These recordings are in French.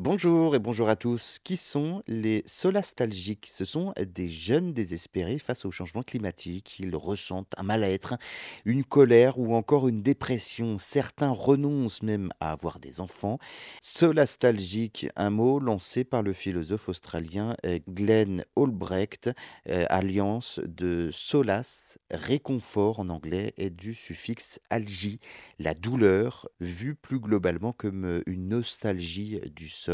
Bonjour et bonjour à tous. Qui sont les solastalgiques? Ce sont des jeunes désespérés face au changement climatique. Ils ressentent un mal-être, une colère ou encore une dépression. Certains renoncent même à avoir des enfants. Solastalgique, un mot lancé par le philosophe australien euh, Glenn Albrecht, euh, alliance de solace, réconfort en anglais, et du suffixe algie, la douleur, vue plus globalement comme euh, une nostalgie du sol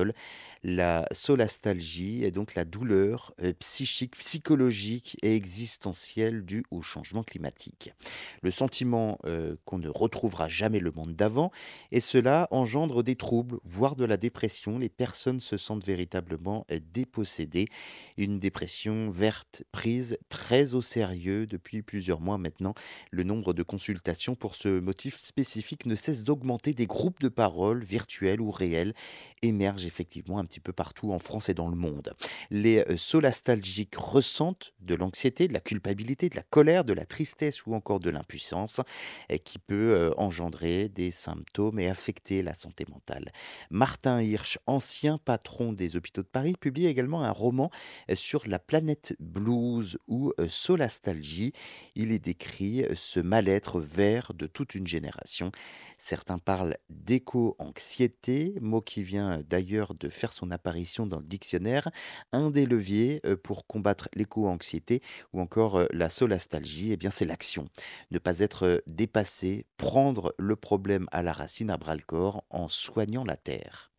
La solastalgie est donc la douleur euh, psychique, psychologique et existentielle due au changement climatique. Le sentiment euh, qu'on ne retrouvera jamais le monde d'avant, et cela engendre des troubles, voire de la dépression. Les personnes se sentent véritablement euh, dépossédées. Une dépression verte prise très au sérieux depuis plusieurs mois maintenant. Le nombre de consultations pour ce motif spécifique ne cesse d'augmenter. Des groupes de parole virtuels ou réels émergent effectivement un petit peu partout en France et dans le monde. Les euh, solastalgiques ressentent de l'anxiété, de la culpabilité, de la colère, de la tristesse ou encore de l'impuissance et qui peut euh, engendrer des symptômes et affecter la santé mentale. Martin Hirsch, ancien patron des hôpitaux de Paris, publie également un roman euh, sur la planète blues ou solastalgie. Il y décrit ce mal-être vert de toute une génération. Certains parlent d'éco-anxiété, mot qui vient d'ailleurs de faire son apparition dans le dictionnaire, un des leviers euh, pour combattre l'éco-anxiété ou encore euh, la solastalgie, eh bien c'est l'action. Ne pas être euh, dépassé, prendre le problème à la racine à bras le corps en soignant la terre.